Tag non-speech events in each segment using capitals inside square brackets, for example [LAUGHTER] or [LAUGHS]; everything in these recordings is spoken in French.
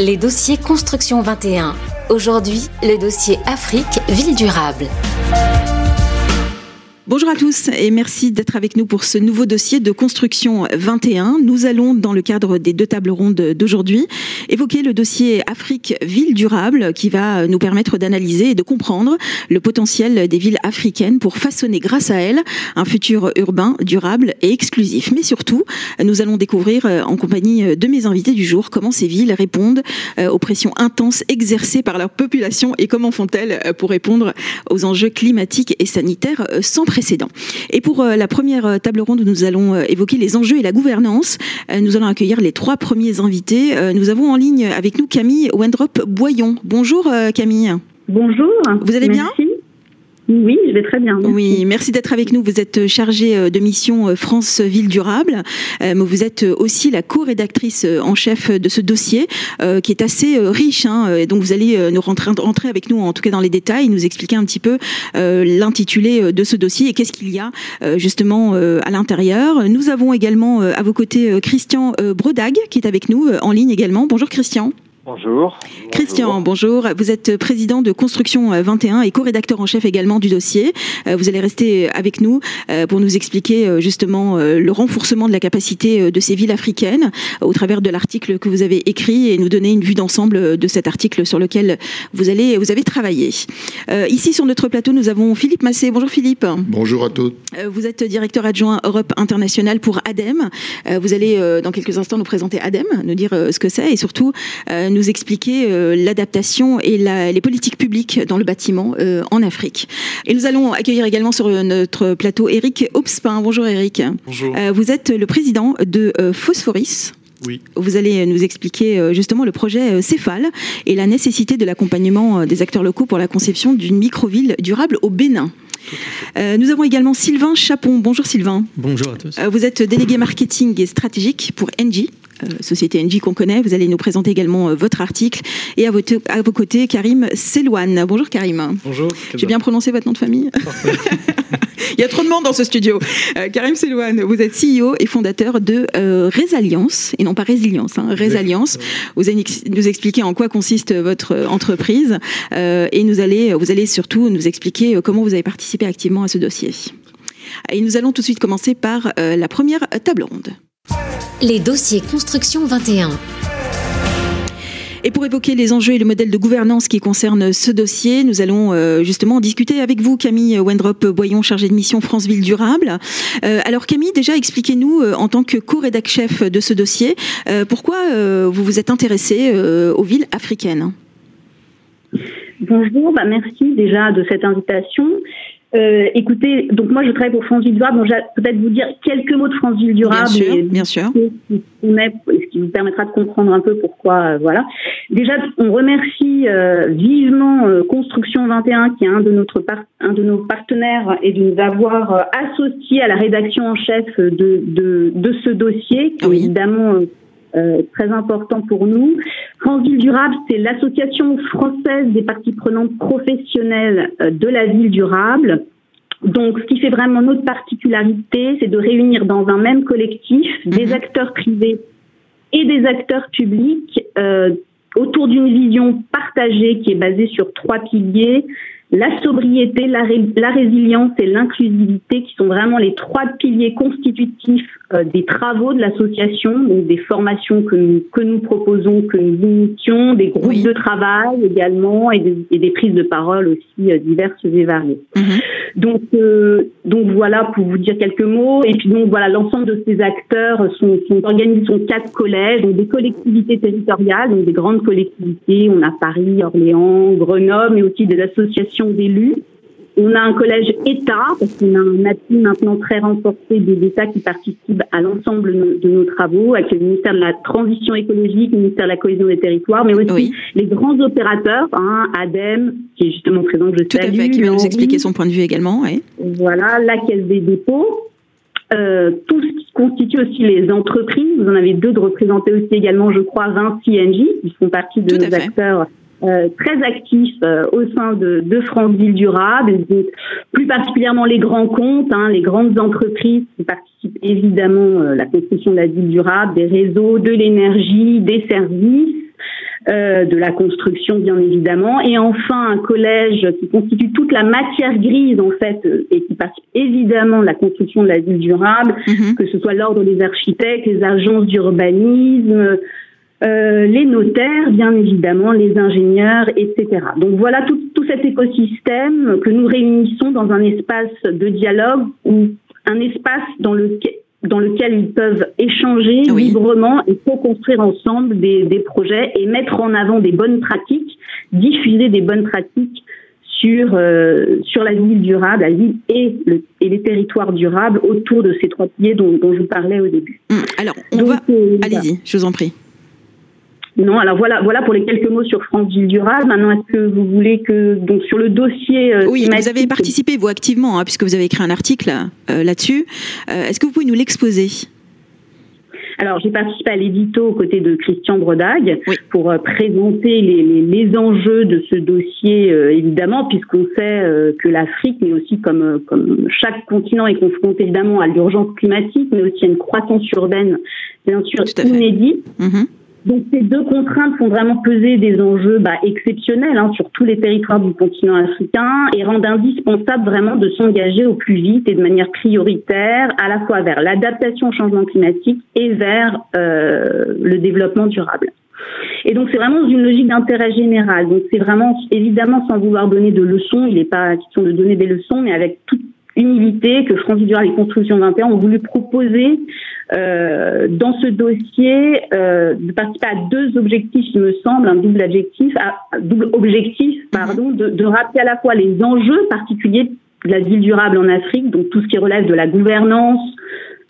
Les dossiers Construction 21. Aujourd'hui, le dossier Afrique, ville durable. Bonjour à tous et merci d'être avec nous pour ce nouveau dossier de construction 21. Nous allons, dans le cadre des deux tables rondes d'aujourd'hui, évoquer le dossier Afrique Ville Durable qui va nous permettre d'analyser et de comprendre le potentiel des villes africaines pour façonner grâce à elles un futur urbain durable et exclusif. Mais surtout, nous allons découvrir en compagnie de mes invités du jour comment ces villes répondent aux pressions intenses exercées par leur population et comment font-elles pour répondre aux enjeux climatiques et sanitaires sans précédent. Et pour euh, la première euh, table ronde où nous allons euh, évoquer les enjeux et la gouvernance, nous allons accueillir les trois premiers invités. Nous avons en ligne avec nous Camille Wendrop Boyon. Bonjour Camille. Bonjour. Vous allez bien oui, je vais très bien. Oui, merci d'être avec nous. Vous êtes chargée euh, de mission euh, France Ville Durable, euh, vous êtes aussi la co-rédactrice en chef de ce dossier qui est assez riche. Hein, donc vous allez nous rentrer, rentrer avec nous, en tout cas dans les détails, nous expliquer un petit peu l'intitulé de ce dossier et qu'est-ce qu'il y a justement à l'intérieur. Nous avons également à vos côtés Christian Bredag qui est avec nous en ligne également. Bonjour Christian. Bonjour. Christian, bonjour. Vous êtes président de Construction 21 et co-rédacteur en chef également du dossier. Euh, vous allez rester avec nous euh, pour nous expliquer euh, justement le renforcement de la capacité de ces villes africaines au travers de l'article que vous avez écrit et nous donner une vue d'ensemble de cet article sur lequel vous allez vous avez travaillé. Ici sur notre plateau, nous avons Philippe Massé. Bonjour Philippe. Bonjour à tous. Vous êtes directeur adjoint Europe internationale pour ADEME. Vous allez dans quelques instants nous présenter ADEME, nous dire ce que c'est et surtout nous nous expliquer euh, l'adaptation et les politiques publiques dans le bâtiment euh, en Afrique. Et nous allons accueillir également sur notre plateau Eric Obspin. Bonjour Eric. Bonjour. Euh, vous êtes le président de Phosphoris. Oui. Vous allez nous expliquer justement le projet Céphale et la nécessité de l'accompagnement des acteurs locaux pour la conception d'une microville durable au Bénin. nous avons également Sylvain Chapon. Bonjour Sylvain. Bonjour à tous. vous êtes délégué marketing et stratégique pour Engie. Euh, société NG qu'on connaît. Vous allez nous présenter également euh, votre article. Et à, à vos côtés, Karim Selouane. Bonjour Karim. Bonjour. J'ai bien prononcé votre nom de famille [LAUGHS] Il y a trop de monde dans ce studio. Euh, Karim Selouane, vous êtes CEO et fondateur de euh, Résalliance, et non pas Résilience, hein, Résalliance. Vous allez nous expliquer en quoi consiste votre entreprise et nous allez, vous allez surtout nous expliquer comment vous avez participé activement à ce dossier. Et nous allons tout de suite commencer par la première table ronde. Les dossiers Construction 21. Et pour évoquer les enjeux et le modèle de gouvernance qui concerne ce dossier, nous allons euh, justement discuter avec vous, Camille Wendrop Boyon, chargée de mission France Ville Durable. Euh, alors Camille, déjà expliquez-nous euh, en tant que co-rédac chef de ce dossier, pourquoi vous vous êtes intéressée aux villes africaines? Bonjour, bah merci déjà de cette invitation. Euh, écoutez, donc moi je travaille pour France Ville Durable. Bon, peut-être vous dire quelques mots de France Ville Durable. Bien sûr, bien sûr. Ce qui vous permettra de comprendre un peu pourquoi. Euh, voilà. Déjà, on remercie euh, vivement euh, Construction 21, qui est un de, notre un de nos partenaires, et de nous avoir associés à la rédaction en chef de, de, de ce dossier, qui est évidemment euh, très important pour nous. France Ville Durable, c'est l'association française des parties prenantes professionnelles euh, de la ville durable. Donc, ce qui fait vraiment notre particularité, c'est de réunir dans un même collectif des mhm. acteurs privés et des acteurs publics euh, autour d'une vision partagée qui est basée sur trois piliers la sobriété, la, la résilience et l'inclusivité, qui sont vraiment les trois piliers constitutifs euh, des travaux de l'association, donc des formations que nous, que nous proposons, que nous initions, des groupes de travail également et des, et des, prises de parole aussi euh, diverses et variées. Mhm. Donc, euh, donc voilà pour vous dire quelques mots. Et puis donc voilà, l'ensemble de ces acteurs sont, sont organisés sont quatre collèges, donc des collectivités territoriales, donc des grandes collectivités. On a Paris, Orléans, Grenoble, mais aussi des associations d'élus on a un collège État, parce qu'on a un appui maintenant très renforcé des États qui participent à l'ensemble de nos travaux, avec le ministère de la Transition écologique, le ministère de la Cohésion des territoires, mais aussi les grands opérateurs, hein, ADEME, qui est justement présent, je Tout à fait, qui va nous expliquer son point de vue également. Voilà, la Caisse des dépôts. Euh, tout ce qui constitue aussi les entreprises. Vous en avez deux de représenter aussi également, je crois, Vinci NJ, qui font partie de nos acteurs euh, très actifs euh, au sein de, de France Ville Durable, plus particulièrement les grands comptes, hein, les grandes entreprises qui participent évidemment à euh, la construction de la ville durable, des réseaux, de l'énergie, des services. euh, de la construction bien évidemment, et enfin un collège qui constitue toute la matière grise en fait euh, et qui participe évidemment de la construction de la ville durable, mhm. que ce soit l'ordre des architectes, les agences d'urbanisme, euh, les notaires, bien évidemment, les ingénieurs, etc. Donc voilà tout, tout, cet écosystème que nous réunissons dans un espace de dialogue ou un espace dans lequel dans lequel ils peuvent échanger librement et co-construire ensemble des, des, projets et mettre en avant des bonnes pratiques, diffuser des bonnes pratiques sur euh, sur la ville durable, la ville et, le, et les territoires durables autour de ces trois piliers dont, dont je vous parlais au début. Hum, alors, on va... Euh, allez-y, je vous en prie. Non, alors voilà, voilà pour les quelques mots sur France Ville Durable. Maintenant, est-ce que vous voulez que donc sur le dossier euh, Oui, vous avez participé vous activement, hein, puisque vous avez écrit un article euh, là-dessus. Euh, est-ce que vous pouvez nous l'exposer? Alors, j'ai participé à l'édito aux côtés de Christian Brodag pour présenter les, les, les, enjeux de ce dossier, évidemment, puisqu'on sait que l'Afrique, mais aussi comme, comme chaque continent est confronté évidemment à l'urgence climatique, mais aussi à une croissance urbaine, bien sûr, inédite. Mm-hmm. Donc ces deux contraintes font vraiment peser des enjeux bah, exceptionnels hein, sur tous les territoires du continent africain et rendent indispensable vraiment de s'engager au plus vite et de manière prioritaire à la fois vers l'adaptation au changement climatique et vers euh, le développement durable. Et donc c'est vraiment une logique d'intérêt général. Donc c'est vraiment évidemment sans vouloir donner de leçons, il n'est pas question de donner des leçons, mais avec toute humilité que France Durable et Construction 21 ont voulu proposer euh, dans ce dossier euh, de participer à deux objectifs, il me semble, un double objectif, double objectif, pardon, de, de rappeler à la fois les enjeux particuliers de la ville durable en Afrique, donc tout ce qui relève de la gouvernance,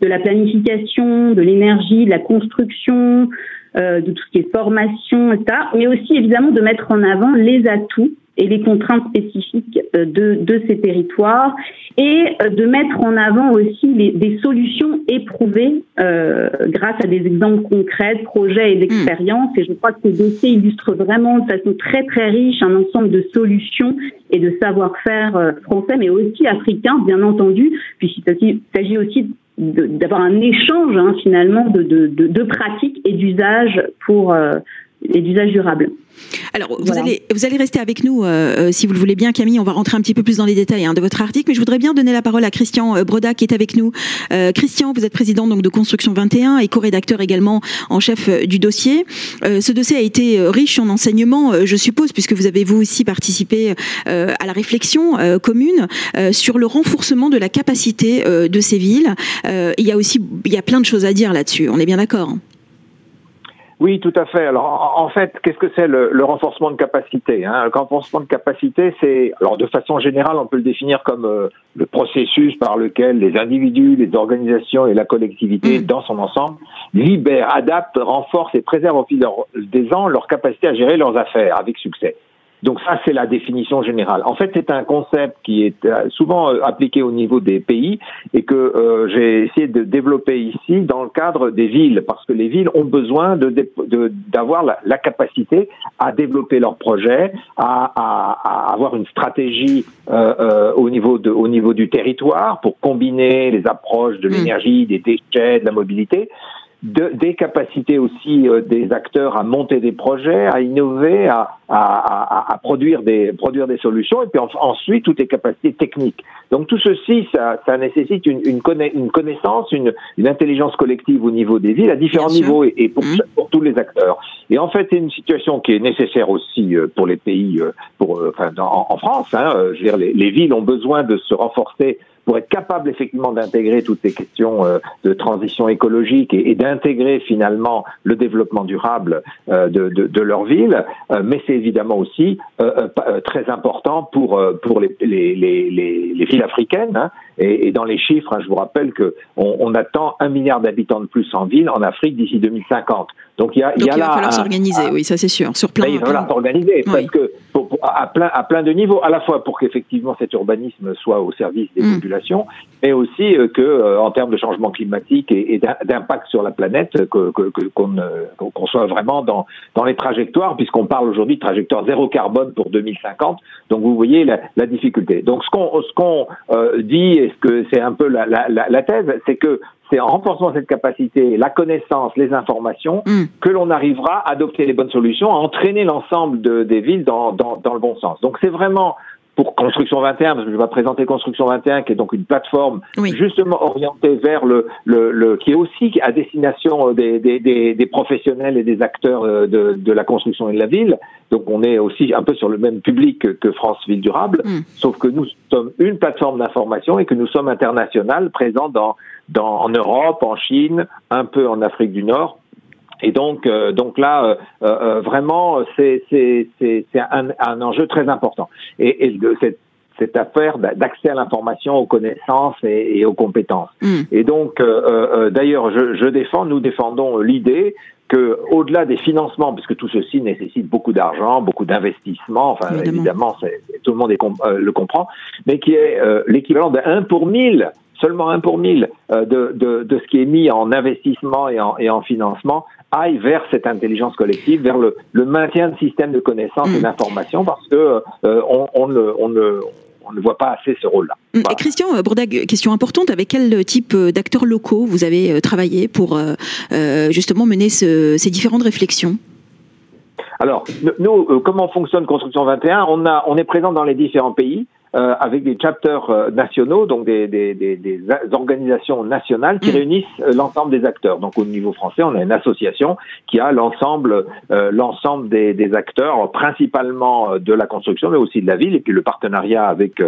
de la planification, de l'énergie, de la construction, euh, de tout ce qui est formation, etc. Mais aussi évidemment de mettre en avant les atouts et les contraintes spécifiques euh, de, de ces territoires et euh, de mettre en avant aussi les, des solutions éprouvées euh, grâce à des exemples concrets, de projets et d'expériences. Et je crois que ce dossier illustre vraiment de façon très très riche un ensemble de solutions et de savoir-faire français, mais aussi africain, bien entendu, puisqu'il s'agit aussi d'avoir un échange hein, finalement de, de, de, de pratiques et d'usages pour euh, et d'usage durable. Alors, vous, allez, vous allez rester avec nous, euh, euh, si vous le voulez bien, Camille. On va rentrer un petit peu plus dans les détails hein, de votre article, mais je voudrais bien donner la parole à Christian euh, Broda qui est avec nous. Euh, Christian, vous êtes président donc de Construction 21 et co-rédacteur également en chef du dossier. Euh, ce dossier a été riche en enseignements, je suppose, puisque vous avez vous aussi participé à la réflexion commune sur le renforcement de la capacité de ces villes. il y a aussi, il y a plein de choses à dire là-dessus. On est bien d'accord. Oui, tout à fait. Alors, en fait, qu'est-ce que c'est le, le, renforcement de capacité hein? Le renforcement de capacité, c'est, alors de façon générale, on peut le définir comme euh, le processus par lequel les individus, les organisations et la collectivité, mmh. dans son ensemble, libèrent, adaptent, renforcent et préservent au fil des ans leur capacité à gérer leurs affaires avec succès. Donc ça, c'est la définition générale. En fait, c'est un concept qui est euh, souvent euh, appliqué au niveau des pays et que euh, j'ai essayé de développer ici dans le cadre des villes, parce que les villes ont besoin d'avoir de, la, capacité à développer leurs projets, à, à, à avoir une stratégie euh, au, niveau de, au niveau du territoire pour combiner les approches de mmh. l'énergie, des déchets, de la mobilité de, des capacités aussi euh, des acteurs à monter des projets, à innover, à, à, à, produire, des, produire des solutions, et puis ensuite toutes les capacités techniques. Donc tout ceci, ça, ça nécessite une, une, une connaissance, une, une, intelligence collective au niveau des villes, à différents niveaux, et, pour, mmh. pour, tous les acteurs. Et en fait, c'est une situation qui est nécessaire aussi euh, pour les pays, euh, pour, enfin, en, en France. Hein, je veux dire, les, les villes ont besoin de se renforcer pour être capable effectivement d'intégrer toutes ces questions euh, de transition écologique et, et d'intégrer finalement le développement durable euh, de, de, de, leur ville, euh, mais c'est évidemment aussi très important pour pour les, les, les, les villes africaines. Hein, et, et, dans les chiffres, hein, je vous rappelle que on, on attend un milliard d'habitants de plus en ville en Afrique d'ici 2050. Donc il y a, Donc, il, y a il va falloir s'organiser, oui, ça c'est sûr, sur plein. Ben, il va falloir s'organiser oui. parce que pour, pour, à plein à plein de niveaux, à la fois pour qu'effectivement cet urbanisme soit au service des mmh. populations, mais aussi euh, que euh, en termes de changement climatique et, et d'impact sur la planète, que qu'on que, soit vraiment dans dans les trajectoires, puisqu'on parle aujourd'hui de trajectoire zéro carbone pour 2050. Donc vous voyez la, la difficulté. Donc ce qu'on ce qu'on euh, dit, est-ce que c'est un peu la, la, la thèse, c'est que c'est en renforçant cette capacité, la connaissance, les informations, mm. que l'on arrivera à adopter les bonnes solutions, à entraîner l'ensemble de, des villes dans, dans, dans, le bon sens. Donc c'est vraiment pour Construction 21, parce que je vais présenter Construction 21, qui est donc une plateforme justement orientée vers le, le, le, qui est aussi à destination des, des, des, des professionnels et des acteurs euh, de, de, la construction et de la ville. Donc on est aussi un peu sur le même public que France Ville Durable, mm. sauf que nous sommes une plateforme d'information et que nous sommes internationales, présents dans, dans, en Europe, en Chine, un peu en Afrique du Nord et donc, euh, donc là, euh, euh, vraiment, c'est un, un, enjeu très important. Et, et cette, cette affaire d'accès à l'information, aux connaissances et, et aux compétences. Mm. Et donc, d'ailleurs, je, je, défends, nous défendons l'idée que, au-delà des financements, puisque tout ceci nécessite beaucoup d'argent, beaucoup d'investissement, enfin évidemment, tout le monde est, le comprend, mais qui est l'équivalent de 1 pour 1000 seulement 1 pour 1000 de, de, de, ce qui est mis en investissement et en, et en financement aille vers cette intelligence collective, vers le, le maintien de systèmes de connaissances et mm. d'information, parce que euh, on, on, on, on ne voit pas assez ce rôle-là. Mm. Christian Bourdag, question importante, avec quel type d'acteurs locaux vous avez euh, travaillé pour euh, justement mener ce, ces différentes réflexions? Alors, nous, comment fonctionne Construction 21 on, a, on est présent dans les différents pays. Euh, avec des chapters euh, nationaux, donc des, des, des, des organisations nationales qui mm. réunissent euh, l'ensemble des acteurs. Donc au niveau français, on a une association qui a l'ensemble l'ensemble des, des, acteurs, principalement de la construction, mais aussi de la ville, et puis le partenariat avec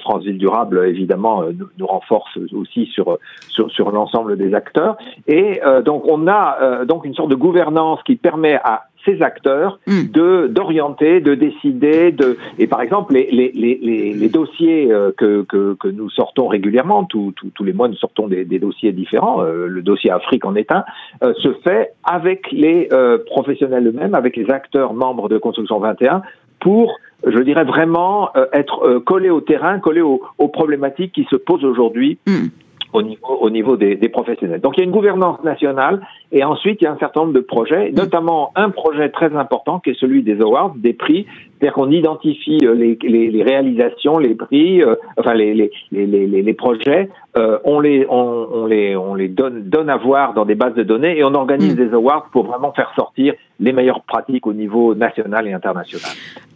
France Ville Durable, évidemment, nous, nous renforce aussi sur sur, sur l'ensemble des acteurs. Et donc on a donc une sorte de gouvernance qui permet à ces acteurs hmm. de d'orienter, de décider, de et par exemple les les les, les dossiers euh, que, que, que nous sortons régulièrement, tous tous les mois nous sortons des, des dossiers différents. Euh, le dossier Afrique en est un, euh, se fait avec les professionnels eux-mêmes, avec les acteurs membres de Construction 21 pour je dirais vraiment être collé au terrain, collé aux, aux problématiques qui se posent aujourd'hui hmm au niveau, au niveau des, des, professionnels. Donc il y a une gouvernance nationale et ensuite il y a un certain nombre de projets, notamment un projet très important qui est celui des awards, des prix, c'est-à-dire qu'on identifie euh, les, les, les, réalisations, les prix, euh, enfin les, les, les projets, euh, on les on, on, les on les donne donne à voir dans des bases de données et on organise mm. des awards pour vraiment faire sortir les meilleures pratiques au niveau national et international.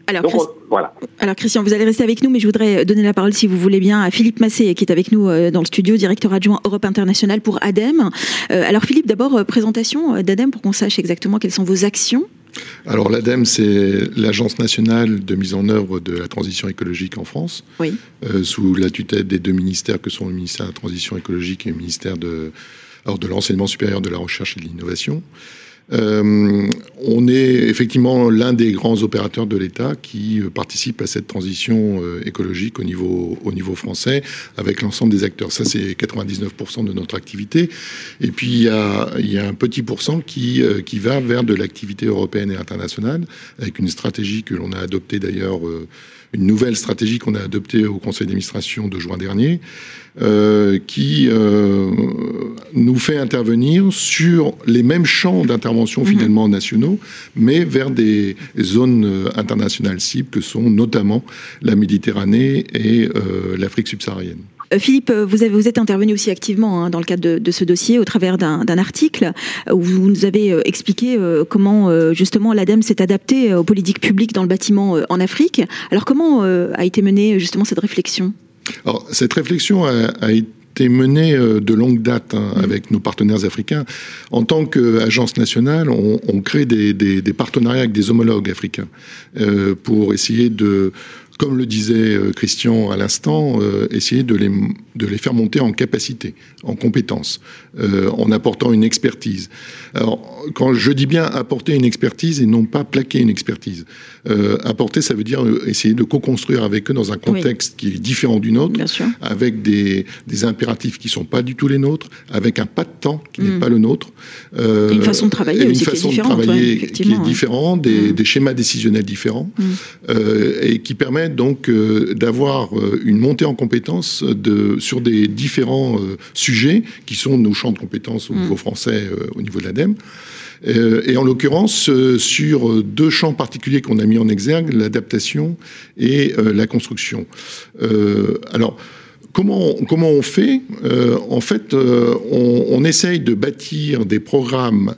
Alors, voilà. alors Christian, vous allez rester avec nous, mais je voudrais donner la parole, si vous voulez bien, à Philippe Massé, qui est avec nous dans le studio, directeur adjoint Europe Internationale pour ADEME. Alors Philippe, d'abord, euh, présentation d'ADEME pour qu'on sache exactement quelles sont vos actions. Alors l'ADEME, c'est l'Agence nationale de mise en œuvre de la transition écologique en France, oui. sous la tutelle des deux ministères que sont le ministère de la transition écologique et le ministère de, de l'enseignement supérieur de la recherche et de l'innovation. Euh, on est effectivement l'un des grands opérateurs de l'État qui euh, participe à cette transition euh, écologique au niveau, au niveau français avec l'ensemble des acteurs. Ça, c'est 99% de notre activité. Et puis, il y a, y a un petit pourcent qui, qui va vers de l'activité européenne et internationale avec une stratégie que l'on a adoptée d'ailleurs une nouvelle stratégie qu'on a adoptée au conseil d'administration de juin dernier, euh, qui euh, nous fait intervenir sur les mêmes champs d'intervention mhm. finalement nationaux, mais vers des zones euh, internationales cibles que sont notamment la Méditerranée et l'Afrique subsaharienne. Euh, Philippe, euh, vous, avez, vous êtes intervenu aussi activement hein, dans le cadre de, de, ce dossier au travers d'un article où vous nous avez euh, expliqué comment justement l'ADEME s'est adapté aux politiques publiques dans le bâtiment en Afrique. Alors comment a été menée justement cette réflexion? Alors cette réflexion a, a été menée de longue date hein, mmh. avec nos partenaires africains. En tant qu'agence nationale, on, on crée des, des, des, partenariats avec des homologues africains euh, pour essayer de comme le disait euh, Christian à l'instant, euh, essayer de les, de les faire monter en capacité, en compétence, euh, en apportant une expertise. Alors, quand je dis bien apporter une expertise et non pas plaquer une expertise, apporter, ça veut dire essayer de co-construire avec eux dans un contexte qui est différent du nôtre, avec des, des impératifs qui sont pas du tout les nôtres, avec un pas de temps qui n'est mm. pas le nôtre. une façon de travailler aussi qui est différente. De travailler qui est différente, des, mm. des, schémas décisionnels différents, mm. et qui permet donc euh, d'avoir euh, une montée en compétences de, sur des différents euh, sujets qui sont nos champs de compétences au mm. niveau français, au niveau de l'ADEME. et en l'occurrence, sur deux champs particuliers qu'on a mis en exergue, l'adaptation et la construction. alors, comment, comment on fait En fait, on, on, essaye de bâtir des programmes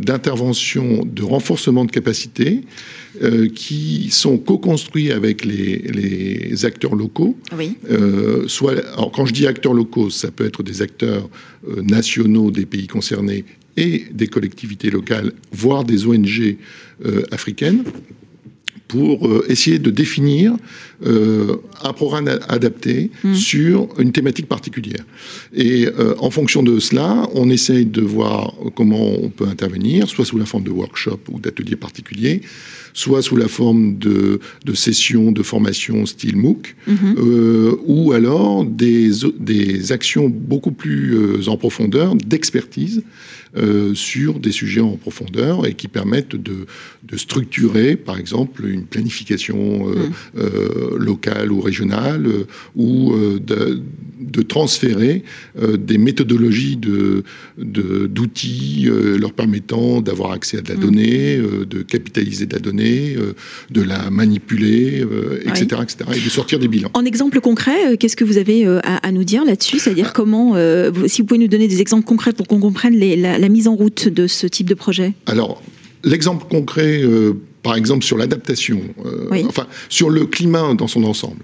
d'intervention, de renforcement de capacité euh, qui sont co-construits avec les, acteurs locaux. Euh, soit, alors quand je dis acteurs locaux, ça peut être des acteurs euh, nationaux des pays concernés et des collectivités locales, voire des ONG africaines pour essayer de définir un programme adapté mmh. sur une thématique particulière. Et en fonction de cela, on essaye de voir comment on peut intervenir, soit sous la forme de workshop ou d'ateliers particuliers, soit sous la forme de, de sessions de formation style MOOC, mhm. euh, ou alors des, des actions beaucoup plus euh, en profondeur d'expertise euh, sur des sujets en profondeur et qui permettent de, de structurer, par exemple, une planification mhm. Locale ou régionale, ou de, de, transférer des méthodologies de, d'outils leur permettant d'avoir accès à de la mhm. donnée, de capitaliser de la donnée euh, de la manipuler, etc., euh, etc., et de sortir des bilans. En exemple concret, euh, qu'est-ce que vous avez à, nous dire là-dessus? C'est-à-dire ah. comment, si vous pouvez nous donner des exemples concrets pour qu'on comprenne la, mise en route de ce type de projet? Alors, l'exemple concret par exemple sur l'adaptation, enfin sur le climat dans son ensemble.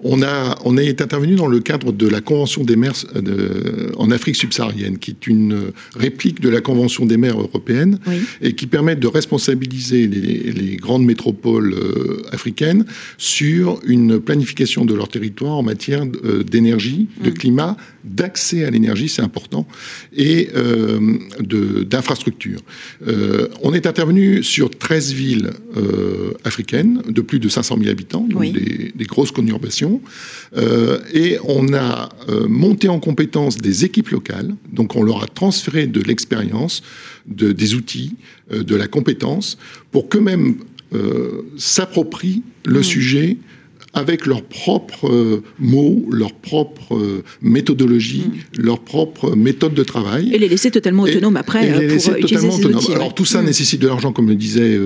On, a, on est intervenu dans le cadre de la Convention des mers euh, en Afrique subsaharienne, qui est une réplique de la Convention des mers européenne et qui permet de responsabiliser les, grandes métropoles euh, africaines sur une planification de leur territoire en matière euh, d'énergie, de mm. climat, d'accès à l'énergie, c'est important, et d'infrastructures. on est intervenu sur 13 villes africaines de plus de 500 000 habitants, donc des, des grosses conurbations euh, et on a euh, monté en compétence des équipes locales, donc on leur a transféré de l'expérience, de, des outils, euh, de la compétence, pour qu'eux-mêmes s'approprient le mmh. sujet avec leurs propres euh, mots, leurs propres euh, méthodologies, mm. leurs propres méthodes de travail. Et les laisser totalement autonomes après euh, pour utiliser ces outils. Alors tout ça mm. nécessite de l'argent, comme le disait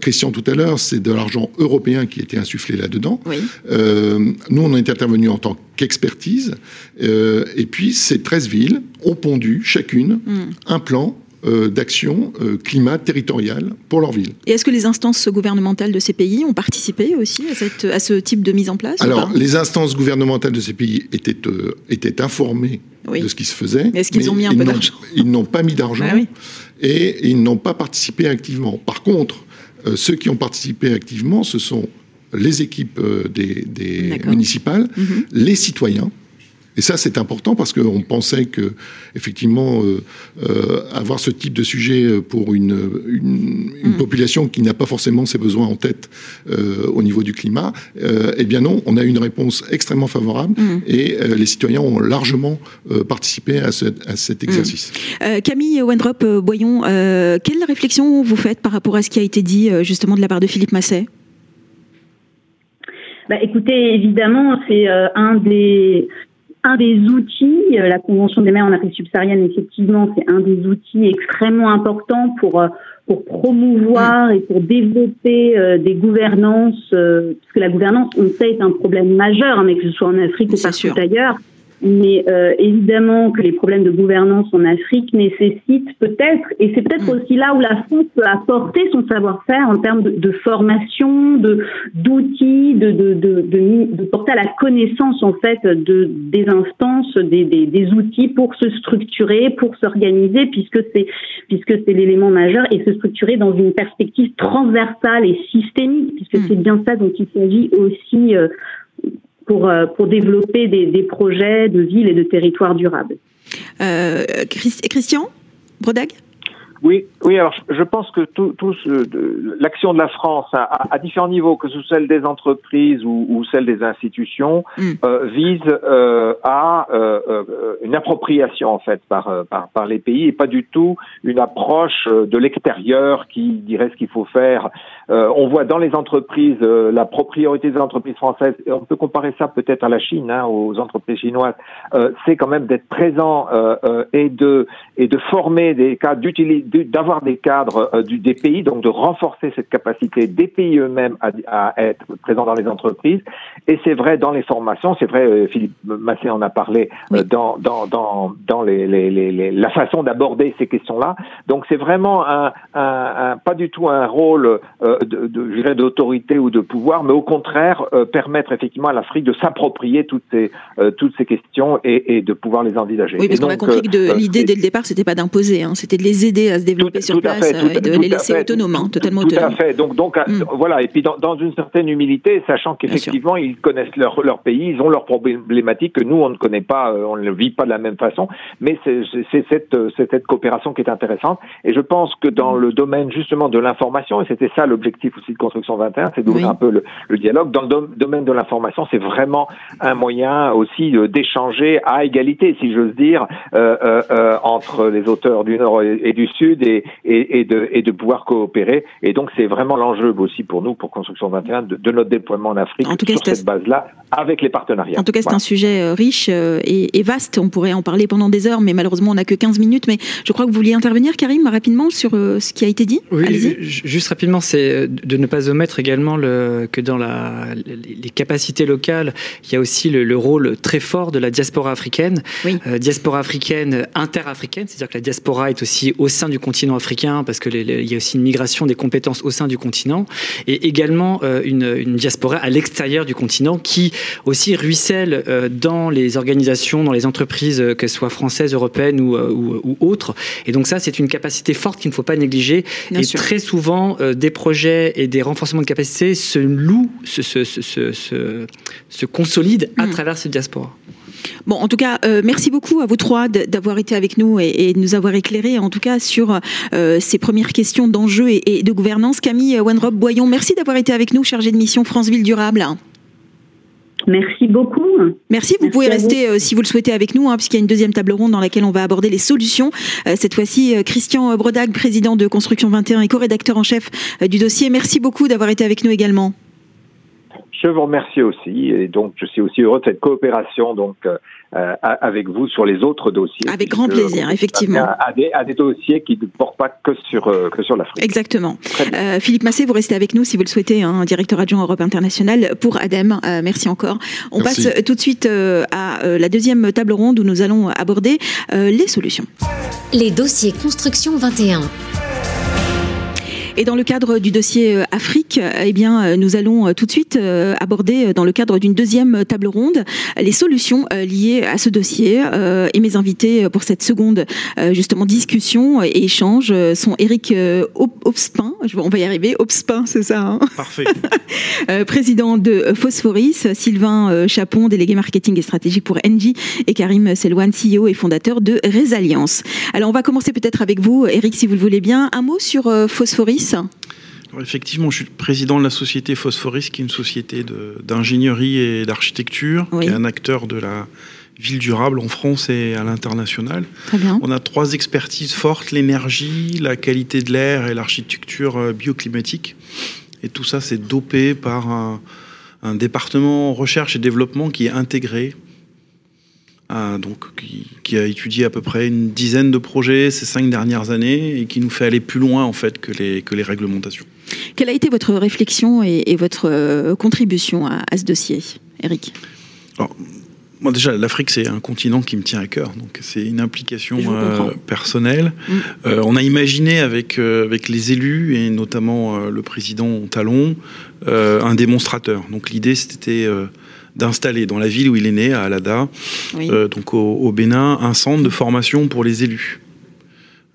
Christian tout à l'heure, c'est de l'argent européen qui était insufflé là-dedans. nous, on est intervenu en tant qu'expertise, et puis ces 13 villes ont pondu chacune mm. un plan euh, d'action euh, climat territoriale pour leur ville. Et est-ce que les instances gouvernementales de ces pays ont participé aussi à, cette, à ce type de mise en place Alors, les instances gouvernementales de ces pays étaient, euh, étaient informées de ce qui se faisait. Est-ce qu'ils ont mis un peu d'argent Ils n'ont pas mis d'argent ah et ils n'ont pas participé activement. Par contre, ceux qui ont participé activement, ce sont les équipes des, municipales, mhm. les citoyens, et ça, c'est important parce qu'on pensait que, effectivement, euh, euh, avoir ce type de sujet pour une, une, mm. population qui n'a pas forcément ses besoins en tête euh, au niveau du climat, eh bien non, on a eu une réponse extrêmement favorable mm. et les citoyens ont largement participé à, à, cet mm. exercice. Camille Wendrop, Boyon, quelle réflexion vous faites par rapport à ce qui a été dit justement de la part de Philippe Masset? Bah, écoutez, évidemment, c'est un des un des outils, euh, la Convention des maires en Afrique subsaharienne, effectivement, c'est un des outils extrêmement importants pour euh, pour promouvoir et pour développer euh, des gouvernances, parce que la gouvernance, on sait, est un problème majeur, hein, mais que ce soit en Afrique ou partout ailleurs. Mais euh, évidemment que les problèmes de gouvernance en Afrique nécessitent peut-être, et c'est peut-être mm. aussi là où la France peut apporter son savoir-faire en termes de, de formation, de d'outils, de de, de, de, porter à la connaissance en fait de des instances, des, des, des outils pour se structurer, pour s'organiser, puisque c'est puisque c'est l'élément majeur, et se structurer dans une perspective transversale et systémique, puisque mm. c'est bien ça dont il s'agit aussi. Euh, pour, euh, pour développer des, des, projets de villes et de territoires durables. Euh, Christian Brodag oui, oui. Alors, je pense que tout, tout l'action de la France à, à, différents niveaux, que ce soit celle des entreprises ou, ou celle des institutions, mm. euh, vise euh, à euh, euh, une appropriation en fait par, par, par les pays et pas du tout une approche de l'extérieur qui dirait ce qu'il faut faire. On voit dans les entreprises la priorité des entreprises françaises. On peut comparer ça peut-être à la Chine, hein, aux entreprises chinoises. c'est quand même d'être présent et de et de former des d'utilisation d'avoir des cadres euh, du, des pays, donc de renforcer cette capacité des pays eux-mêmes à, à, être présents dans les entreprises. Et c'est vrai dans les formations, c'est vrai, euh, Philippe Massé en a parlé, euh, dans, dans, dans, dans les, les, les, la façon d'aborder ces questions-là. Donc c'est vraiment un, un, un, pas du tout un rôle euh, de, de d'autorité ou de pouvoir, mais au contraire permettre effectivement à l'Afrique de s'approprier toutes ces, toutes ces questions et, et, de pouvoir les envisager. Oui, parce qu'on a compris que l'idée dès le départ, c'était pas d'imposer, hein, c'était de les aider à se développer sur place et de les laisser autonomes, hein, totalement autonomes. Tout à fait. Donc, donc mm. voilà. Et puis dans, dans, une certaine humilité, sachant qu'effectivement ils connaissent leur, leur pays, ils ont leurs problématiques que nous on ne connaît pas, euh, on ne vit pas de la même façon. Mais c'est cette, cette coopération qui est intéressante. Et je pense que dans le domaine justement de l'information, et c'était ça l'objectif aussi de Construction 21, c'est d'ouvrir un peu le, le, dialogue. Dans le domaine de l'information, c'est vraiment un moyen aussi d'échanger à égalité, si j'ose dire, euh, euh, euh, entre les auteurs du Nord et, du Sud et, et, et, de, et de pouvoir coopérer. Et donc c'est vraiment l'enjeu aussi pour nous, pour Construction 21, de, de notre déploiement en Afrique en tout cas, sur cette base-là, avec les partenariats. En tout cas, c'est un sujet riche et, et, vaste. On pourrait en parler pendant des heures, mais malheureusement, on n'a que 15 minutes. Mais je crois que vous vouliez intervenir, Karim, rapidement sur ce qui a été dit. Oui, juste rapidement, c'est de ne pas omettre également le, que dans la, les capacités locales, il y a aussi le, le rôle très fort de la diaspora africaine. Oui. Euh, diaspora africaine, interafricaine, c'est-à-dire que la diaspora est aussi au sein du continent africain, parce qu'il y a aussi une migration des compétences au sein du continent, et également euh, une, une, diaspora à l'extérieur du continent qui aussi ruisselle euh, dans les organisations, dans les entreprises, euh, qu'elles soient françaises, européennes ou, ou, ou, autres. Et donc ça, c'est une capacité forte qu'il ne faut pas négliger. Bien et sûr. très souvent, des projets et des renforcements de capacité se louent, se, se, se, se, se consolident à mmh. travers cette diaspora. Bon, en tout cas, euh, merci beaucoup à vous trois d'avoir été avec nous et, et, de nous avoir éclairé, en tout cas, sur euh, ces premières questions d'enjeux et, et, de gouvernance. Camille Wenrop Boyon, merci d'avoir été avec nous, chargée de mission France Ville Durable. Merci beaucoup. Merci. Vous merci pouvez rester, euh, si vous le souhaitez, avec nous, hein, puisqu'il y a une deuxième table ronde dans laquelle on va aborder les solutions. Euh, cette fois-ci, euh, Christian Brodag, président de Construction 21 et co-rédacteur en chef du dossier. Merci beaucoup d'avoir été avec nous également. Je vous remercie aussi, et donc je suis aussi heureux de cette coopération donc euh, avec vous sur les autres dossiers. Avec grand plaisir, effectivement. À, à, des, à, des, dossiers qui ne portent pas que sur euh, que sur l'Afrique. Exactement. Euh, Philippe Massé, vous restez avec nous si vous le souhaitez, hein, directeur adjoint Europe Internationale pour ADEME. Euh, merci encore. On merci. passe tout de suite euh, à la deuxième table ronde où nous allons aborder les solutions. Les dossiers Construction 21. Et dans le cadre du dossier euh, Afrique, eh bien, euh, nous allons euh, tout de suite aborder, dans le cadre d'une deuxième table ronde, les solutions liées à ce dossier. Et mes invités pour cette seconde, justement, discussion et échange sont Eric Obspin, on va y arriver, Obspin, c'est ça hein? Parfait. [LAUGHS] Président de Phosphoris, Sylvain Chapon, délégué marketing et stratégique pour Engie, et Karim Selwan, CEO et fondateur de Résalliance. Alors, on va commencer peut-être avec vous, Eric, si vous le voulez bien. Un mot sur Phosphoris? Alors effectivement, je suis président de la société Phosphoris, qui est une société d'ingénierie et d'architecture, oui. qui est un acteur de la ville durable en France et à l'international. On a trois expertises fortes, l'énergie, la qualité de l'air et l'architecture bioclimatique. Et tout ça, c'est dopé par un, un, département recherche et développement qui est intégré euh, donc, qui, qui, a étudié à peu près une dizaine de projets ces cinq dernières années et qui nous fait aller plus loin en fait que les, que les réglementations. Quelle a été votre réflexion et, et votre euh, contribution à, à, ce dossier, Eric? Alors, moi déjà, l'Afrique c'est un continent qui me tient à cœur, donc c'est une implication euh, personnelle. Mm. Euh, on a imaginé avec euh, avec les élus et notamment le président Talon un démonstrateur. Donc l'idée c'était d'installer dans la ville où il est né, à Alada, oui. euh, donc au, au, Bénin, un centre de formation pour les élus.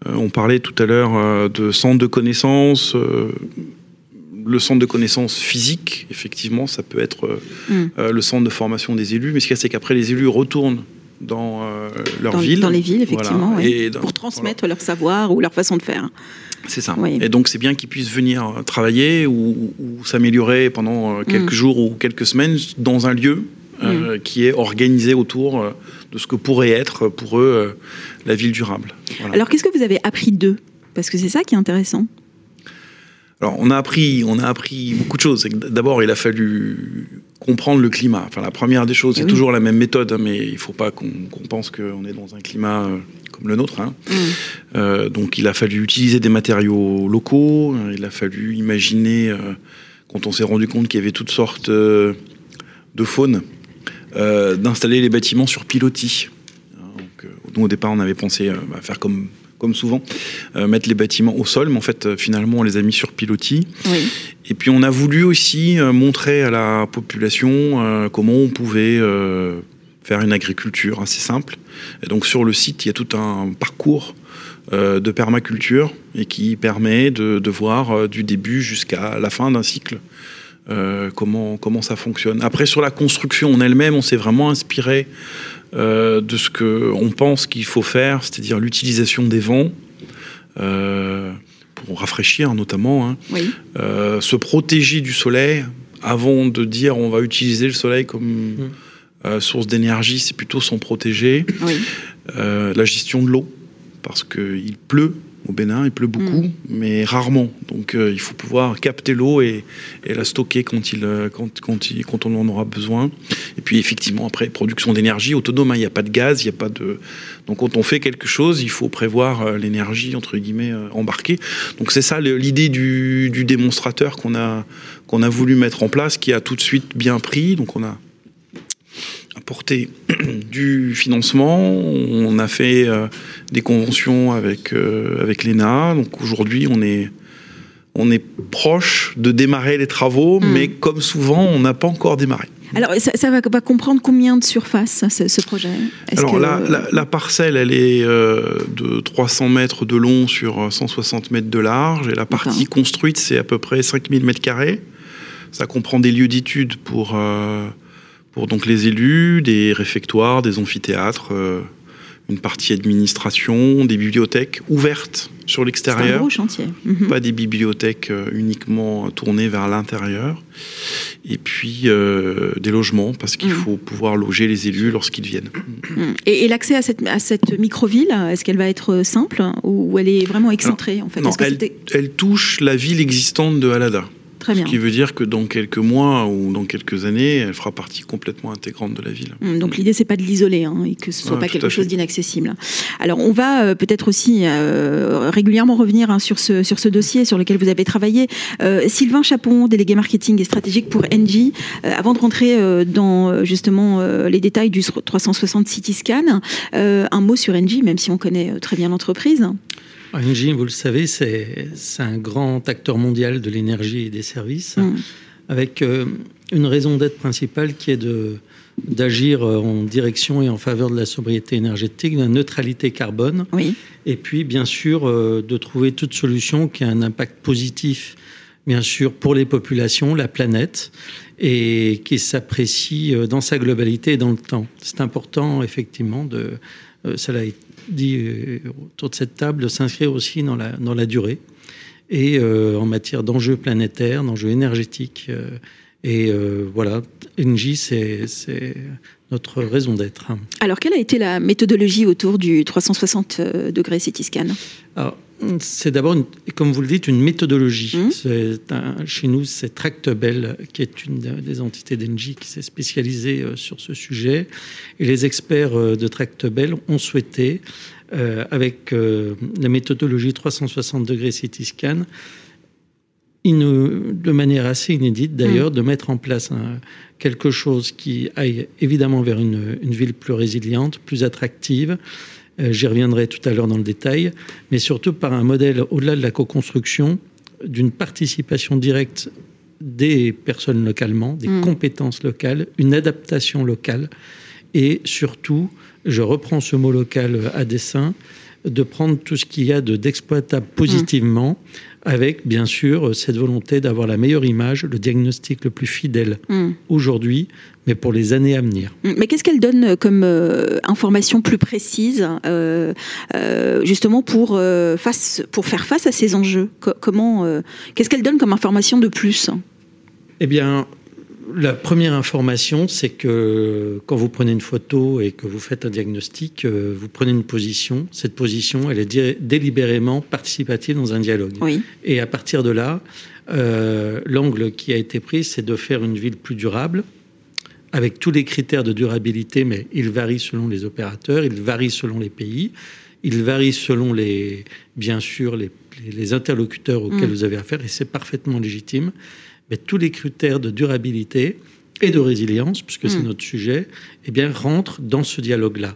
Euh, on parlait tout à l'heure euh, de centre de connaissances. Le centre de connaissances physique, effectivement, ça peut être mm. le centre de formation des élus, mais ce qu'il y a, c'est qu'après, les élus retournent dans leur dans, ville. Dans les villes, effectivement, voilà. oui. dans, pour transmettre leur savoir ou leur façon de faire. C'est ça. Oui. Et donc c'est bien qu'ils puissent venir travailler ou, ou s'améliorer pendant quelques mmh. jours ou quelques semaines dans un lieu euh, mmh. qui est organisé autour euh, de ce que pourrait être pour eux euh, la ville durable. Voilà. Alors qu'est-ce que vous avez appris d'eux? Parce que c'est ça qui est intéressant. Alors, on a appris, on a appris beaucoup de choses. D'abord, il a fallu comprendre le climat. Enfin, la première des choses, c'est eh toujours la même méthode, hein, mais il ne faut pas qu'on pense qu'on est dans un climat euh, comme le nôtre. Hein. Mm. Euh, donc, il a fallu utiliser des matériaux locaux. Hein. Il a fallu imaginer, euh, quand on s'est rendu compte qu'il y avait toutes sortes de faune, d'installer les bâtiments sur pilotis. Donc, nous, au départ, on avait pensé à faire comme comme souvent, euh, mettre les bâtiments au sol, mais en fait, euh, finalement, on les a mis sur pilotis. Et puis, on a voulu aussi euh, montrer à la population comment on pouvait faire une agriculture assez simple. Et donc, sur le site, il y a tout un parcours de permaculture et qui permet de, voir du début jusqu'à la fin d'un cycle comment, comment ça fonctionne. Après, sur la construction en elle-même, on s'est vraiment inspiré euh, de ce qu'on pense qu'il faut faire, c'est-à-dire l'utilisation des vents. Euh, pour rafraîchir notamment, hein. euh, se protéger du soleil avant de dire on va utiliser le soleil comme mmh. source d'énergie, c'est plutôt s'en protéger. la gestion de l'eau, parce qu'il pleut, au Bénin, il pleut beaucoup, mm. mais rarement. Donc euh, il faut pouvoir capter l'eau et, la stocker quand, il, euh, quand, quand, on en aura besoin. Et puis effectivement, après, production d'énergie autonome, hein, il n'y a pas de gaz, il n'y a pas de... Donc quand on fait quelque chose, il faut prévoir euh, l'énergie, entre guillemets, embarquée. Donc c'est ça l'idée du, du, démonstrateur qu'on a, qu'on a voulu mettre en place, qui a tout de suite bien pris. Donc on a apporté [CLEARS THROAT] du financement, on a fait euh, des conventions avec, euh, avec l'ENA. Donc aujourd'hui, on est, on est proche de démarrer les travaux, hmm. mais comme souvent, on n'a pas encore démarré. Alors, ça, va, comprendre combien de surface, ce, projet? Alors, la, parcelle, elle est euh, de 300 mètres de long sur 160 mètres de large, et la partie construite, c'est à peu près 5000 mètres carrés. Ça comprend des lieux d'études pour pour donc les élus, des réfectoires, des amphithéâtres, euh, une partie administration, des bibliothèques ouvertes sur l'extérieur. C'est un gros chantier. Mhm. Pas des bibliothèques euh, uniquement tournées vers l'intérieur. Et puis euh, des logements, parce qu'il mhm. faut pouvoir loger les élus lorsqu'ils viennent. Mhm. Et, l'accès à cette, à cette micro-ville, est-ce qu'elle va être simple ou, elle est vraiment excentrée en fait? Non, elle, elle, touche la ville existante de Ce qui veut dire que dans quelques mois ou dans quelques années, elle fera partie complètement intégrante de la ville. Hum, donc l'idée, c'est pas de l'isoler hein, et que ce soit pas quelque chose d'inaccessible. Alors on va euh, peut-être aussi euh, régulièrement revenir hein, sur, ce, sur ce dossier sur lequel vous avez travaillé. Euh, Sylvain Chapon, délégué marketing et stratégique pour Engie, avant de rentrer dans justement les détails du 360 City Scan, un mot sur Engie, même si on connaît très bien l'entreprise. Engie, vous le savez, c'est un grand acteur mondial de l'énergie et des services, mm. avec euh, une raison d'être principale qui est de d'agir euh, en direction et en faveur de la sobriété énergétique, de la neutralité carbone, oui. et puis bien sûr euh, de trouver toute solution qui a un impact positif, bien sûr, pour les populations, la planète, et qui s'apprécie dans sa globalité et dans le temps. C'est important, effectivement, de, ça l'a dit euh, autour de cette table, s'inscrire aussi dans la, durée et euh, en matière d'enjeux planétaires, d'enjeux énergétiques. Euh, et voilà, Engie, c'est notre raison d'être. Alors, quelle a été la méthodologie autour du 360 degrés CT scan c'est d'abord, comme vous le dites, une méthodologie. Mmh. chez nous, c'est Tractebel, qui est une des entités d'Engie qui s'est spécialisée euh, sur ce sujet. Et les experts euh, de Tractebel ont souhaité, euh, avec la méthodologie 360 degrés CT scan, de manière assez inédite d'ailleurs, mmh. de mettre en place quelque chose qui aille évidemment vers une ville plus résiliente, plus attractive, euh, j'y reviendrai tout à l'heure dans le détail, mais surtout par un modèle au-delà de la co-construction, d'une participation directe des personnes localement, des mm. compétences locales, une adaptation locale, et surtout, je reprends ce mot local à dessein, de prendre tout ce qu'il y a d'exploitable positivement, avec bien sûr cette volonté d'avoir la meilleure image, le diagnostic le plus fidèle mm. aujourd'hui, mais pour les années à venir. Mm. Mais qu'est-ce qu'elle donne comme euh, information plus précise, euh, euh, justement pour, face, pour faire face à ces enjeux? Comment Qu'est-ce qu'elle donne comme information de plus? Eh bien, la première information, c'est que quand vous prenez une photo et que vous faites un diagnostic, euh, vous prenez une position. Cette position, elle est délibérément participative dans un dialogue. Et à partir de là, euh, l'angle qui a été pris, c'est de faire une ville plus durable, avec tous les critères de durabilité, mais il varie selon les opérateurs, il varie selon les pays, il varie selon les, bien sûr, les, interlocuteurs auxquels mm. vous avez affaire, et c'est parfaitement légitime mais tous les critères de durabilité et de résilience, puisque c'est hmm. notre sujet, eh bien, rentrent dans ce dialogue-là.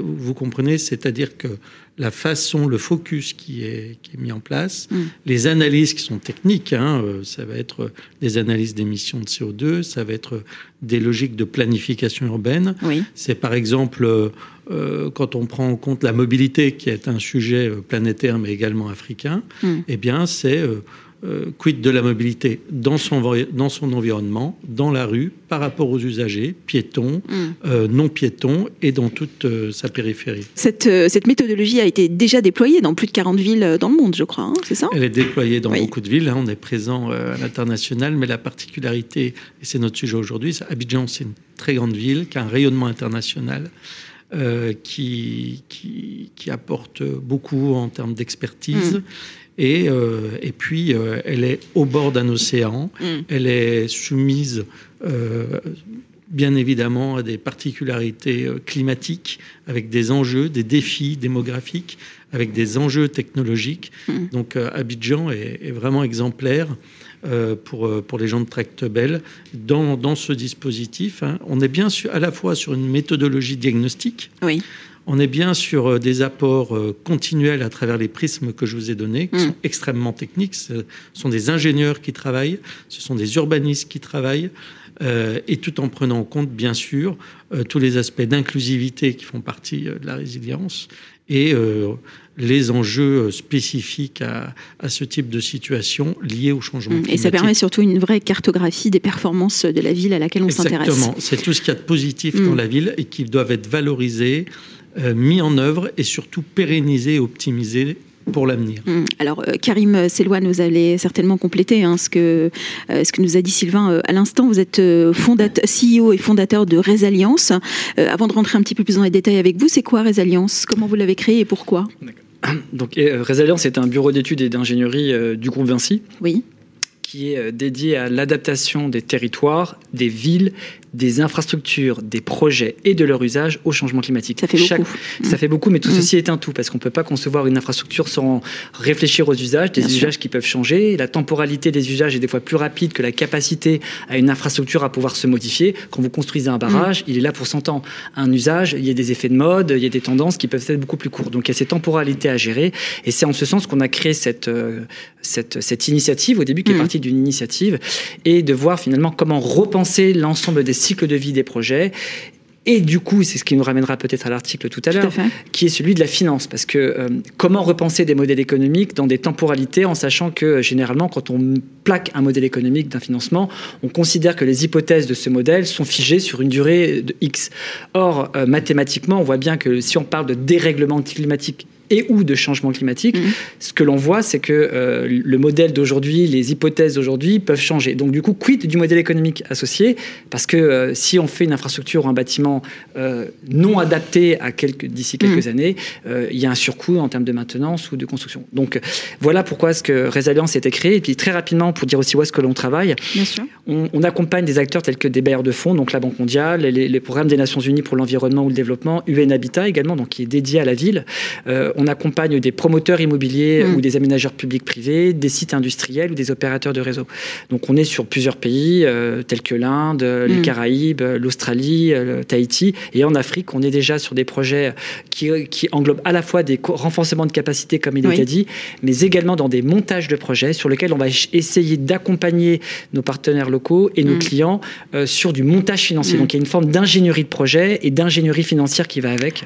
Vous comprenez, c'est-à-dire que la façon, le focus qui est, qui est mis en place, hmm. les analyses qui sont techniques, hein, euh, ça va être des analyses d'émissions de CO2, ça va être des logiques de planification urbaine. C'est par exemple, euh, euh, quand on prend en compte la mobilité, qui est un sujet planétaire mais également africain, hmm. eh bien, c'est euh, quid de la mobilité dans son, dans son environnement, dans la rue, par rapport aux usagers, piétons, mm. euh, non piétons, et dans toute euh, sa périphérie. Cette, cette, méthodologie a été déjà déployée dans plus de 40 villes dans le monde, je crois, hein, c'est ça? Elle est déployée dans beaucoup de villes, hein. on est présent à l'international, mais la particularité, et c'est notre sujet aujourd'hui, c'est Abidjan, c'est une très grande ville qui a un rayonnement international. qui, qui, qui, apporte beaucoup en termes d'expertise. Mm. Et, euh, et puis, euh, elle est au bord d'un océan. Mm. Elle est soumise, euh, bien évidemment, à des particularités climatiques, avec des enjeux, des défis démographiques, avec des enjeux technologiques. Mm. Donc, Abidjan est, vraiment exemplaire. pour, pour les gens de Tractebel dans, dans ce dispositif. Hein. On est bien à la fois sur une méthodologie diagnostique, oui. On est bien sur euh, des apports euh, continuels à travers les prismes que je vous ai donnés, qui mm. sont extrêmement techniques. Ce sont des ingénieurs qui travaillent, ce sont des urbanistes qui travaillent, euh, et tout en prenant en compte, bien sûr, tous les aspects d'inclusivité qui font partie de la résilience et les enjeux spécifiques à, ce type de situation liés au changement climatique. Et ça permet surtout une vraie cartographie des performances de la ville à laquelle on s'intéresse. Exactement, c'est tout ce qu'il y a de positif dans mm. la ville et qui doivent être valorisés mis en œuvre et surtout pérennisé et optimisé pour l'avenir. Hum, alors, euh, Karim Seloua, nous allez certainement compléter hein, ce, que, euh, ce que nous a dit Sylvain à l'instant. Vous êtes fondateur, CEO et fondateur de Résalliance. avant de rentrer un petit peu plus dans les détails avec vous, c'est quoi Résalliance Comment vous l'avez créé et pourquoi? Donc, Résalliance est un bureau d'études et d'ingénierie du groupe Vinci. Oui qui est dédié à l'adaptation des territoires, des villes des infrastructures, des projets et de leur usage au changement climatique. Ça fait beaucoup. Ça fait beaucoup, mais tout mm. ceci est un tout, parce qu'on ne peut pas concevoir une infrastructure sans réfléchir aux usages, des usages qui peuvent changer. La temporalité des usages est des fois plus rapide que la capacité à une infrastructure à pouvoir se modifier. Quand vous construisez un barrage, mm. il est là pour 100 ans. Un usage, il y a des effets de mode, il y a des tendances qui peuvent être beaucoup plus courtes. Donc il y a ces temporalités à gérer, et c'est en ce sens qu'on a créé cette, euh, cette, cette, initiative, au début qui est mm. Partie d'une initiative, et de voir finalement comment repenser l'ensemble des cycle de vie des projets et du coup, c'est ce qui nous ramènera peut-être à l'article tout à l'heure, qui est celui de la finance. Parce que euh, comment repenser des modèles économiques dans des temporalités en sachant que euh, généralement, quand on plaque un modèle économique d'un financement, on considère que les hypothèses de ce modèle sont figées sur une durée de X. Or, euh, mathématiquement, on voit bien que si on parle de dérèglement climatique et ou de changement climatique, mhm. ce que l'on voit, c'est que euh, le modèle d'aujourd'hui, les hypothèses d'aujourd'hui peuvent changer. Donc du coup, quid du modèle économique associé? Parce que euh, si on fait une infrastructure ou un bâtiment euh, non adapté à quelques, d'ici quelques mhm. années, il y a un surcoût en termes de maintenance ou de construction. Donc voilà pourquoi ce que Résilience a été créé. Et puis très rapidement, pour dire aussi où est-ce que l'on travaille, On, accompagne des acteurs tels que des bailleurs de fonds, donc la Banque mondiale, les, les programmes des Nations Unies pour l'environnement ou le développement, UN Habitat également, donc qui est dédié à la ville on accompagne des promoteurs immobiliers mm. ou des aménageurs publics privés, des sites industriels ou des opérateurs de réseau. Donc on est sur plusieurs pays euh, tels que l'Inde, les mm. Caraïbes, l'Australie, euh, Tahiti. Et en Afrique, on est déjà sur des projets qui, englobent à la fois des renforcements de capacité, comme il a été dit, mais également dans des montages de projets sur lesquels on va essayer d'accompagner nos partenaires locaux et nos mm. clients euh, sur du montage financier. Donc il y a une forme d'ingénierie de projet et d'ingénierie financière qui va avec.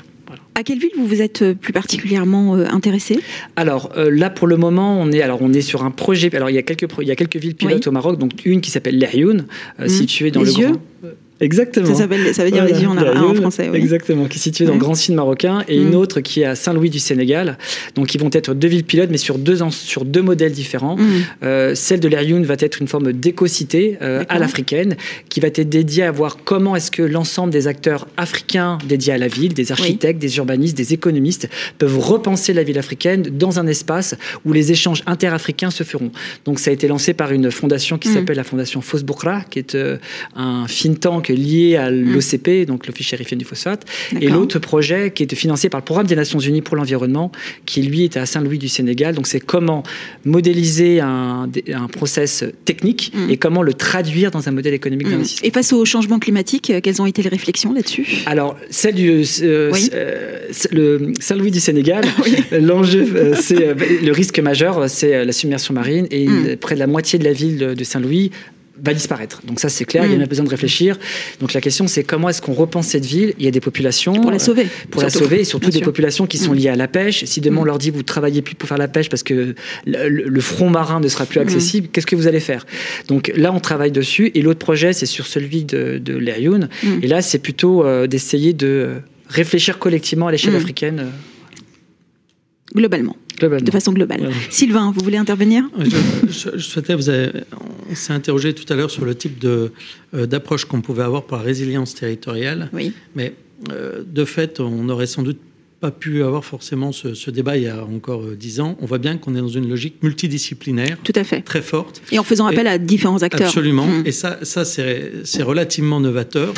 À quelle ville vous vous êtes euh, plus particulièrement euh, intéressé? Alors euh, là, pour le moment, on est alors on est sur un projet. Alors il y a quelques il y a quelques villes pilotes au Maroc, donc une qui s'appelle L'Erioun, mmh. située dans les le yeux? Grand. Exactement. Ça, ça veut dire les îles en, français. Exactement, qui est située dans le Grand Sud marocain et une mm. autre qui est à Saint-Louis du Sénégal. Donc ils vont être deux villes pilotes, mais sur deux, sur deux modèles différents. Mm. Euh, celle de l'Airyoun va être une forme d'éco-cité euh, à l'africaine qui va être dédiée à voir comment est-ce que l'ensemble des acteurs africains dédiés à la ville, des architectes, des urbanistes, des économistes, peuvent repenser la ville africaine dans un espace où les échanges interafricains se feront. Donc ça a été lancé par une fondation qui mm. s'appelle la fondation Fosboukra, qui est euh, un think tank lié à mm. l'OCP, donc l'Office chérifien du phosphate, et l'autre projet qui est financé par le Programme des Nations Unies pour l'environnement, qui lui est à Saint-Louis du Sénégal. Donc c'est comment modéliser un, un process technique mm. et comment le traduire dans un modèle économique d'investissement. Et face au changement climatique, euh, quelles ont été les réflexions là-dessus? Alors, celle du euh, le Saint-Louis du Sénégal, [LAUGHS] [LAUGHS] l'enjeu, c'est le risque majeur, c'est la submersion marine et mm. près de la moitié de la ville de Saint-Louis va disparaître. Donc ça, c'est clair, il y a mm. besoin de réfléchir. Donc la question, c'est comment est-ce qu'on repense cette ville? Il y a des populations... Pour la sauver. pour la sauver, et surtout des populations qui sont mm. liées à la pêche. Si demain on mm. leur dit, vous travaillez plus pour faire la pêche parce que le, front marin ne sera plus accessible, qu'est-ce que vous allez faire? Donc là, on travaille dessus. Et l'autre projet, c'est sur celui de, de Et là, c'est plutôt euh, d'essayer de réfléchir collectivement à l'échelle africaine. Euh, globalement. De façon globale. Sylvain, vous voulez intervenir? Je, souhaitais, vous avez, on s'est interrogé tout à l'heure sur le type de, euh, d'approche qu'on pouvait avoir pour la résilience territoriale. Oui. Mais euh, de fait, on n'aurait sans doute pas pu avoir forcément ce, débat il y a encore euh, dix ans. On voit bien qu'on est dans une logique multidisciplinaire. Tout à fait. Très forte. Et en faisant appel à différents acteurs. Absolument. Mm. Et ça, ça c'est, c'est relativement novateur.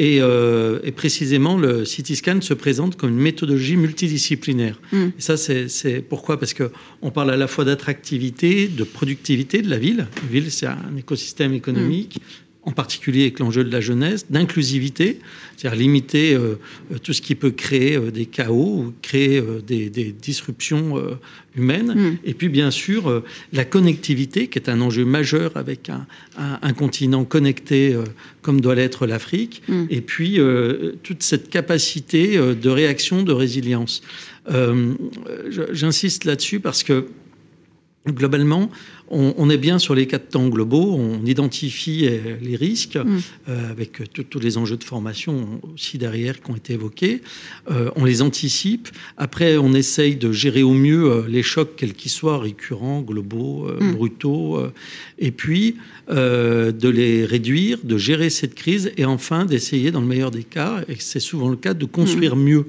Euh, et, précisément, le CT scan se présente comme une méthodologie multidisciplinaire. Mm. Et ça, c'est pourquoi? Parce qu'on parle à la fois d'attractivité, de productivité de la ville. La ville, c'est un écosystème économique. En particulier avec l'enjeu de la jeunesse, d'inclusivité, c'est-à-dire limiter euh, tout ce qui peut créer euh, des chaos ou créer euh, des, disruptions humaines. Mm. Et puis, bien sûr, la connectivité, qui est un enjeu majeur avec un, continent connecté comme doit l'être l'Afrique. Mm. Et puis, toute cette capacité de réaction, de résilience. J'insiste là-dessus parce que globalement, on, est bien sur les quatre temps globaux, on identifie euh, les risques mm. euh, avec tous les enjeux de formation aussi derrière qui ont été évoqués, euh, on les anticipe, après on essaye de gérer au mieux les chocs quels qu'ils soient, récurrents, globaux, mm. brutaux, et puis de les réduire, de gérer cette crise, et enfin d'essayer dans le meilleur des cas, et c'est souvent le cas, de construire mm. mieux.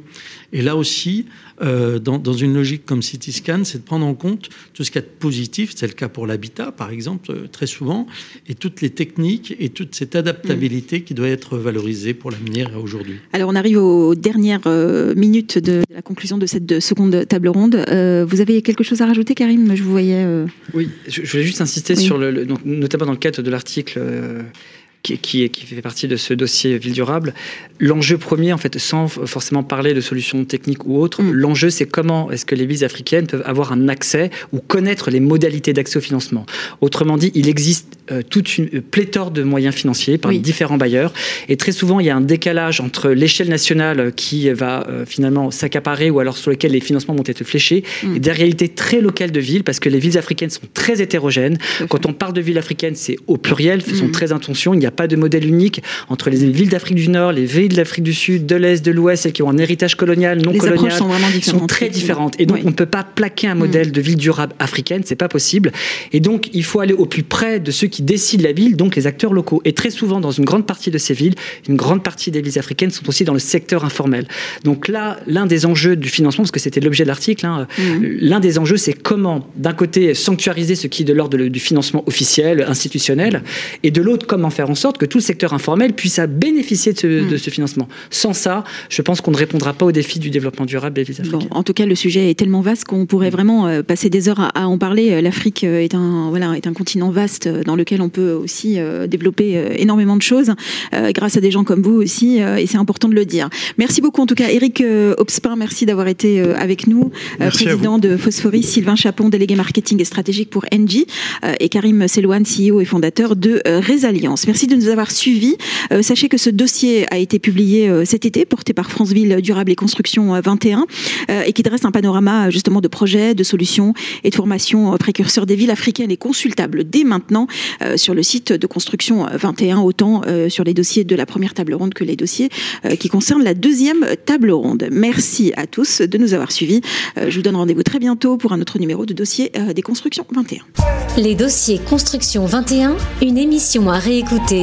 Et là aussi, dans, une logique comme Cityscan, c'est de prendre en compte tout ce qui est positif, c'est le cas pour l'habitat, par exemple, euh, très souvent, et toutes les techniques et toute cette adaptabilité qui doit être valorisée pour l'avenir et aujourd'hui. Alors, on arrive aux dernières euh, minutes de la conclusion de cette seconde table ronde. Euh, vous avez quelque chose à rajouter, Karim? Je vous voyais. Oui, je voulais juste insister sur le, notamment dans le cadre de l'article qui, qui, fait partie de ce dossier ville durable. L'enjeu premier, en fait, sans forcément parler de solutions techniques ou autres, mm. l'enjeu c'est comment est-ce que les villes africaines peuvent avoir un accès ou connaître les modalités d'accès au financement. Autrement dit, il existe euh, toute une pléthore de moyens financiers par différents bailleurs et très souvent il y a un décalage entre l'échelle nationale qui va euh, finalement s'accaparer ou alors sur lequel les financements vont être fléchés mm. et des réalités très locales de villes parce que les villes africaines sont très hétérogènes. Quand on parle de villes africaines, c'est au pluriel, mm. sont très intentions. Il n'y a pas de modèle unique entre les villes d'Afrique du Nord, les villes d'Afrique du Sud, de l'Est, de l'Ouest, et qui ont un héritage colonial, non colonial. sont vraiment différentes. sont très différentes. Et donc, on ne peut pas plaquer un modèle mm. de ville durable africaine, c'est pas possible. Et donc, il faut aller au plus près de ceux qui décident la ville, donc les acteurs locaux. Et très souvent, dans une grande partie de ces villes, une grande partie des villes africaines sont aussi dans le secteur informel. Donc là, l'un des enjeux du financement, parce que c'était l'objet de l'article, hein, mm. l'un des enjeux, c'est comment, d'un côté, sanctuariser ce qui est de l'ordre du financement officiel, institutionnel, et de l'autre, comment faire en sorte que tout le secteur informel puisse bénéficier de ce, de mm. ce financement. Sans ça, je pense qu'on ne répondra pas aux défis du développement durable des villes africaines. en tout cas, le sujet est tellement vaste qu'on pourrait vraiment euh, passer des heures à, en parler. Euh, L'Afrique euh, est un, voilà, est un continent vaste dans lequel on peut aussi développer énormément de choses grâce à des gens comme vous aussi, et c'est important de le dire. Merci beaucoup en tout cas, Eric Obspin, merci d'avoir été avec nous, président de Phosphoris, Sylvain Chapon, délégué marketing et stratégique pour Engie, et Karim Selouane, CEO et fondateur de Résalliance. Merci de de nous avoir suivis. sachez que ce dossier a été publié cet été, porté par France Ville Durable et Construction 21, et qui dresse un panorama justement de projets, de solutions et de formations précurseurs des villes africaines et consultables dès maintenant sur le site de Construction 21, autant sur les dossiers de la première table ronde que les dossiers qui concernent la deuxième table ronde. Merci à tous de nous avoir suivis. je vous donne rendez-vous très bientôt pour un autre numéro de dossier des Constructions 21. Les dossiers Construction 21, une émission à réécouter